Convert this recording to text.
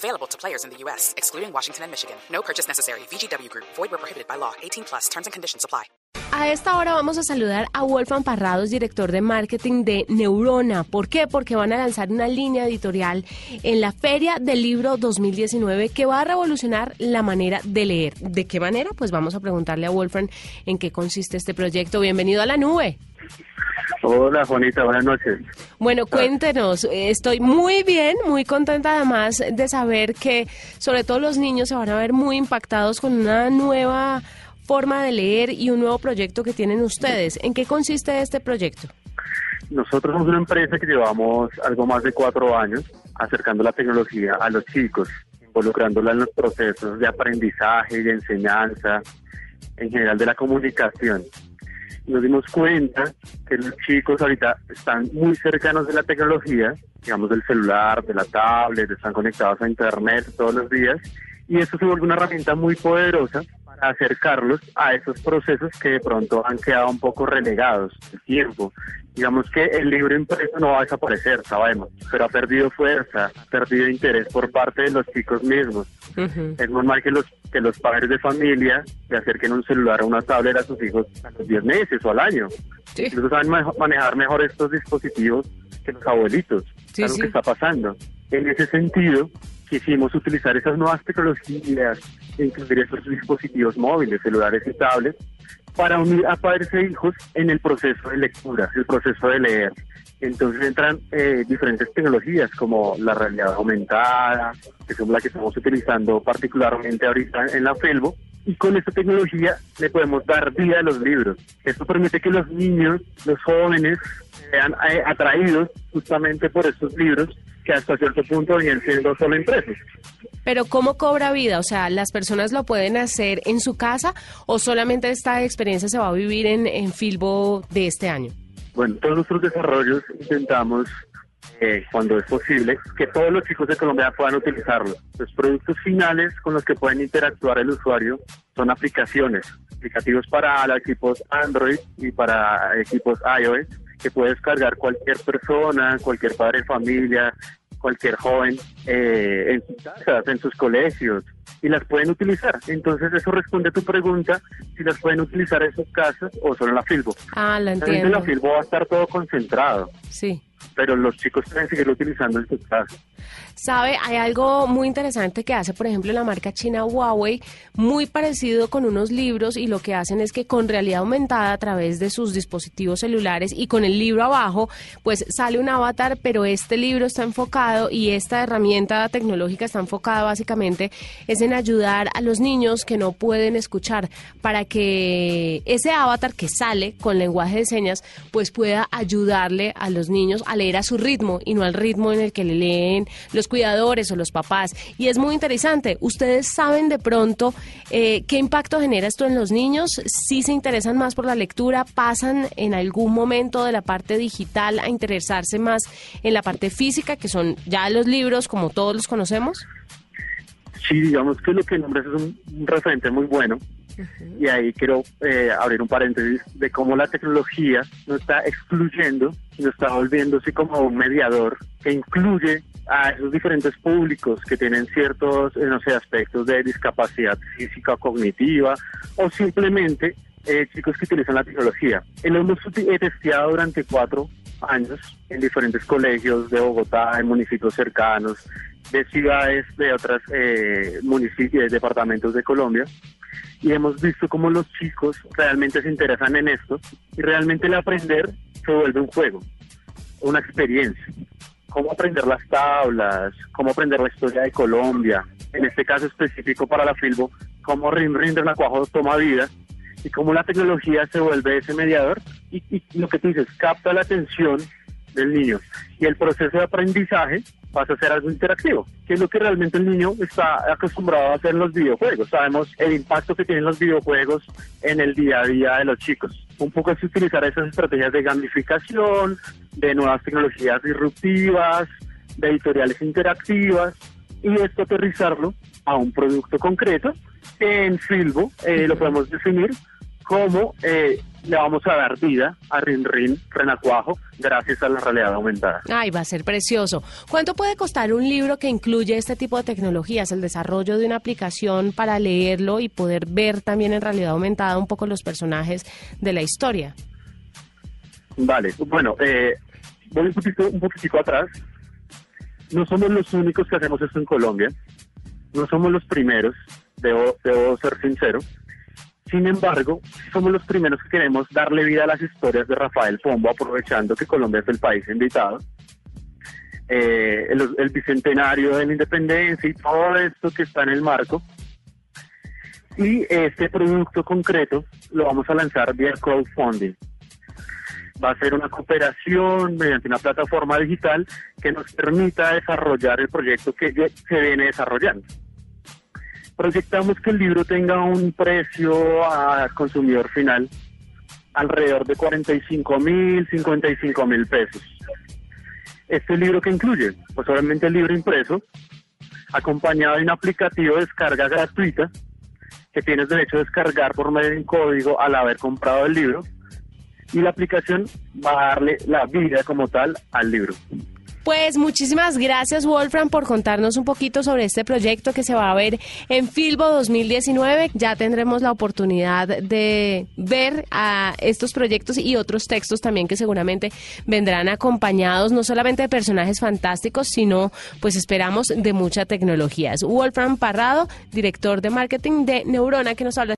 Available to players in the U.S., excluding Washington and Michigan. No purchase necessary. VGW Group. Void where prohibited by law. 18 plus. Terms and conditions apply. A esta hora vamos a saludar a Wolfgang Parrados, director de marketing de Neurona. ¿Por qué? Porque van a lanzar una línea editorial en la Feria del Libro 2019 que va a revolucionar la manera de leer. ¿De qué manera? Pues vamos a preguntarle a Wolfgang en qué consiste este proyecto. Bienvenido a la nube. Hola Juanita, buenas noches. Bueno, cuéntenos, estoy muy bien, muy contenta además de saber que sobre todo los niños se van a ver muy impactados con una nueva forma de leer y un nuevo proyecto que tienen ustedes. ¿En qué consiste este proyecto? Nosotros somos una empresa que llevamos algo más de cuatro años acercando la tecnología a los chicos, involucrándola en los procesos de aprendizaje y de enseñanza, en general de la comunicación nos dimos cuenta que los chicos ahorita están muy cercanos de la tecnología, digamos del celular, de la tablet, están conectados a internet todos los días y eso se vuelve una herramienta muy poderosa para acercarlos a esos procesos que de pronto han quedado un poco relegados el tiempo. Digamos que el libro impreso no va a desaparecer, sabemos, pero ha perdido fuerza, ha perdido interés por parte de los chicos mismos. Es normal que los que los padres de familia se acerquen un celular o una tablet a sus hijos a los 10 meses o al año. Incluso saben manejar mejor estos dispositivos que los abuelitos. Sí, lo que está pasando. En ese sentido, quisimos utilizar esas nuevas tecnologías, incluir esos dispositivos móviles, celulares y tablets, para unir a padres e hijos en el proceso de lectura, el proceso de leer. Entonces entran eh, diferentes tecnologías como la realidad aumentada, que son las que estamos utilizando particularmente ahorita en la Felbo, y con esta tecnología le podemos dar vida a los libros. Esto permite que los niños, los jóvenes, sean eh, atraídos justamente por estos libros que hasta cierto punto venían siendo solo impresos. Pero ¿cómo cobra vida? O sea, ¿las personas lo pueden hacer en su casa o solamente esta experiencia se va a vivir en, en Filbo de este año? Bueno, todos nuestros desarrollos intentamos, eh, cuando es posible, que todos los chicos de Colombia puedan utilizarlo. Los productos finales con los que pueden interactuar el usuario son aplicaciones, aplicativos para equipos Android y para equipos iOS que puede descargar cualquier persona, cualquier padre de familia, cualquier joven eh, en sus casas, en sus colegios, y las pueden utilizar. Entonces eso responde a tu pregunta, si las pueden utilizar en sus casas o solo en la Filbo. Ah, la entiendo. En la Filbo va a estar todo concentrado. Sí. Pero los chicos pueden seguirlo utilizando en sus casas. Sabe, hay algo muy interesante que hace, por ejemplo, la marca china Huawei, muy parecido con unos libros y lo que hacen es que con realidad aumentada a través de sus dispositivos celulares y con el libro abajo, pues sale un avatar, pero este libro está enfocado y esta herramienta tecnológica está enfocada básicamente es en ayudar a los niños que no pueden escuchar para que ese avatar que sale con lenguaje de señas, pues pueda ayudarle a los niños a leer a su ritmo y no al ritmo en el que le leen los cuidadores o los papás. Y es muy interesante. ¿Ustedes saben de pronto eh, qué impacto genera esto en los niños? Si se interesan más por la lectura, pasan en algún momento de la parte digital a interesarse más en la parte física, que son ya los libros como todos los conocemos. Sí, digamos que lo que nombres es un, referente muy bueno. Y ahí quiero eh, abrir un paréntesis de cómo la tecnología no está excluyendo, sino está volviéndose como un mediador que incluye a esos diferentes públicos que tienen ciertos, eh, no sé, aspectos de discapacidad física cognitiva, o simplemente eh, chicos que utilizan la tecnología. Lo hemos testeado durante cuatro años en diferentes colegios de Bogotá, en municipios cercanos, de ciudades de otros eh, municipios, departamentos de Colombia, y hemos visto cómo los chicos realmente se interesan en esto y realmente el aprender se vuelve un juego, una experiencia cómo aprender las tablas, cómo aprender la historia de Colombia, en este caso específico para la Filbo, cómo Rinder Nacuajo toma vida y cómo la tecnología se vuelve ese mediador y, lo que tú dices, capta la atención del niño. Y el proceso de aprendizaje pasa a ser algo interactivo, que es lo que realmente el niño está acostumbrado a hacer en los videojuegos. Sabemos el impacto que tienen los videojuegos en el día a día de los chicos. Un poco es utilizar esas estrategias de gamificación, de nuevas tecnologías disruptivas, de editoriales interactivas, y esto aterrizarlo a un producto concreto. En Filbo eh, lo podemos definir como eh, le vamos a dar vida a Rin Rin Renacuajo gracias a la realidad aumentada. Ay, va a ser precioso. ¿Cuánto puede costar un libro que incluye este tipo de tecnologías, el desarrollo de una aplicación para leerlo y poder ver también en realidad aumentada un poco los personajes de la historia? Vale, bueno, eh, voy un poquito, un poquitico atrás. No somos los únicos que hacemos esto en Colombia. No somos los primeros, debo, debo ser sincero. Sin embargo, somos los primeros que queremos darle vida a las historias de Rafael Pombo, aprovechando que Colombia es el país invitado. Eh, el, bicentenario de la independencia y todo esto que está en el marco. Y este producto concreto lo vamos a lanzar vía crowdfunding. Va a ser una cooperación mediante una plataforma digital que nos permita desarrollar el proyecto que se viene desarrollando proyectamos que el libro tenga un precio al consumidor final alrededor de 45 mil, 55 mil pesos. Este libro que incluye, pues obviamente el libro impreso, acompañado de un aplicativo de descarga gratuita que tienes derecho a descargar por medio de un código al haber comprado el libro y la aplicación va a darle la vida como tal al libro. Pues muchísimas gracias Wolfram por contarnos un poquito sobre este proyecto que se va a ver en Filbo 2019. Ya tendremos la oportunidad de ver a estos proyectos y otros textos también que seguramente vendrán acompañados no solamente de personajes fantásticos, sino pues esperamos de mucha tecnología. Es Wolfram Parrado, director de marketing de Neurona, que nos habla